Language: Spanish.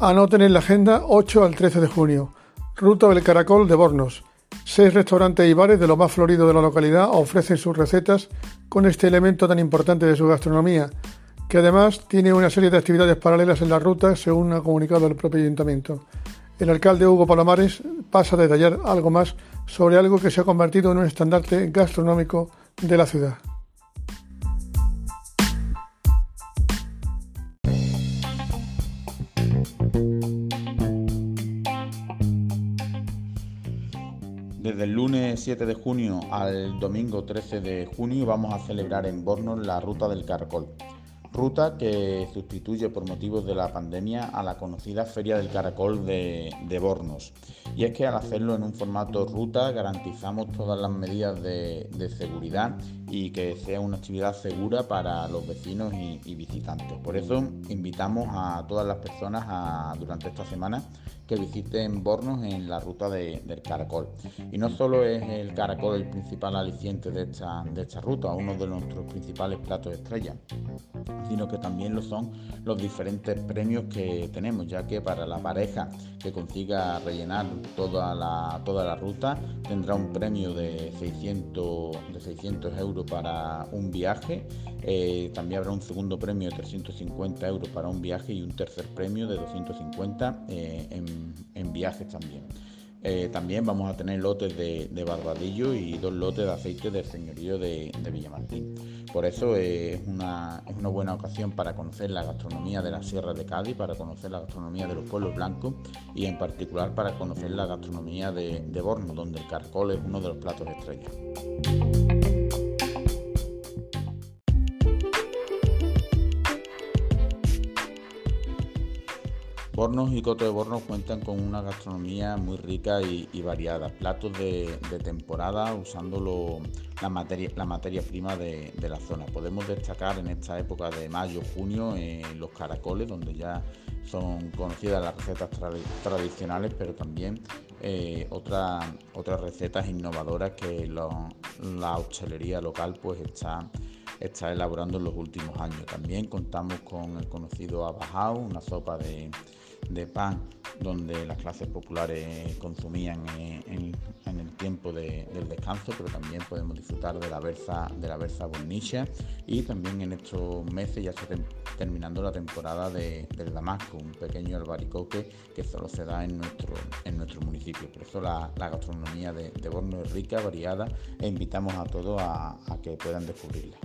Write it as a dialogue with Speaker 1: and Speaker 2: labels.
Speaker 1: Anoten en la agenda 8 al 13 de junio. Ruta del Caracol de Bornos. Seis restaurantes y bares de lo más florido de la localidad ofrecen sus recetas con este elemento tan importante de su gastronomía, que además tiene una serie de actividades paralelas en la ruta, según ha comunicado el propio ayuntamiento. El alcalde Hugo Palomares pasa a detallar algo más sobre algo que se ha convertido en un estandarte gastronómico de la ciudad.
Speaker 2: Desde el lunes 7 de junio al domingo 13 de junio vamos a celebrar en Bornos la Ruta del Caracol ruta que sustituye por motivos de la pandemia a la conocida Feria del Caracol de, Bornos. Y es que al hacerlo en un formato ruta garantizamos todas las medidas de, seguridad y que sea una actividad segura para los vecinos y, visitantes. Por eso invitamos a todas las personas durante esta semana que visiten Bornos en la ruta del Caracol. Y no solo es el Caracol el principal aliciente de esta, de esta ruta, uno de nuestros principales platos estrella, sino que también lo son los diferentes premios que tenemos, ya que para la pareja que consiga rellenar toda la, toda la ruta tendrá un premio de 600, de 600 euros para un viaje, eh, también habrá un segundo premio de 350 euros para un viaje y un tercer premio de 250 eh, en en, viajes también. Eh, también vamos a tener lotes de, barbadillo y dos lotes de aceite del señorío de, Villamartín. Por eso es, una, es, una, buena ocasión para conocer la gastronomía de la Sierra de Cádiz, para conocer la gastronomía de los pueblos blancos y en particular para conocer la gastronomía de, de Borno, donde el caracol es uno de los platos estrellas. Bornos y Coto de Bornos cuentan con una gastronomía muy rica y, variada, platos de, temporada usando la, materia, la materia prima de, la zona. Podemos destacar en esta época de mayo, junio, los caracoles, donde ya son conocidas las recetas tradicionales, pero también eh, otras recetas innovadoras que la hostelería local pues está está elaborando en los últimos años. También contamos con el conocido abajao, una sopa de, de pan donde las clases populares consumían en, el tiempo del descanso, pero también podemos disfrutar de la versa de la versa bornicha y también en estos meses ya está terminando la temporada del damasco, un pequeño albaricoque que solo se da en nuestro en nuestro municipio. Por eso la, gastronomía de, Borno es rica, variada e invitamos a todos a que puedan descubrirla.